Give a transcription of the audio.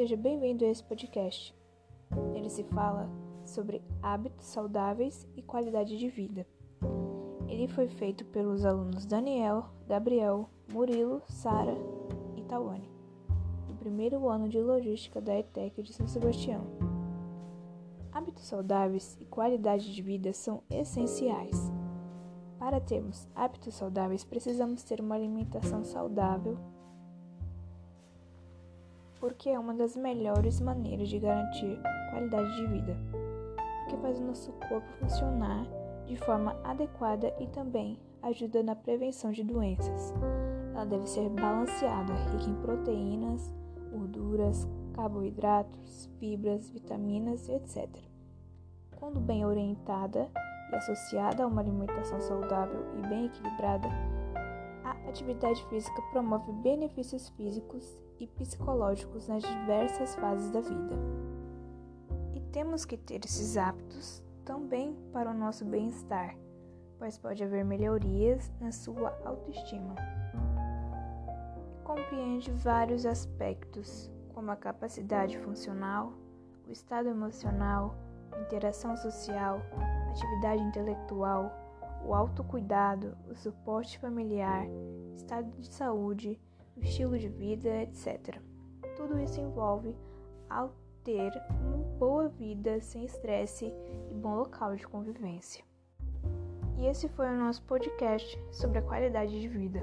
Seja bem-vindo a esse podcast. Ele se fala sobre hábitos saudáveis e qualidade de vida. Ele foi feito pelos alunos Daniel, Gabriel, Murilo, Sara e Tawane, do primeiro ano de logística da ETEC de São Sebastião. Hábitos saudáveis e qualidade de vida são essenciais. Para termos hábitos saudáveis, precisamos ter uma alimentação saudável porque é uma das melhores maneiras de garantir qualidade de vida, porque faz o nosso corpo funcionar de forma adequada e também ajuda na prevenção de doenças. Ela deve ser balanceada, rica em proteínas, gorduras, carboidratos, fibras, vitaminas, etc. Quando bem orientada e associada a uma alimentação saudável e bem equilibrada, a atividade física promove benefícios físicos e psicológicos nas diversas fases da vida. E temos que ter esses hábitos também para o nosso bem-estar, pois pode haver melhorias na sua autoestima. Compreende vários aspectos, como a capacidade funcional, o estado emocional, interação social, atividade intelectual, o autocuidado, o suporte familiar, estado de saúde, o estilo de vida, etc. Tudo isso envolve ao ter uma boa vida sem estresse e bom local de convivência. E esse foi o nosso podcast sobre a qualidade de vida.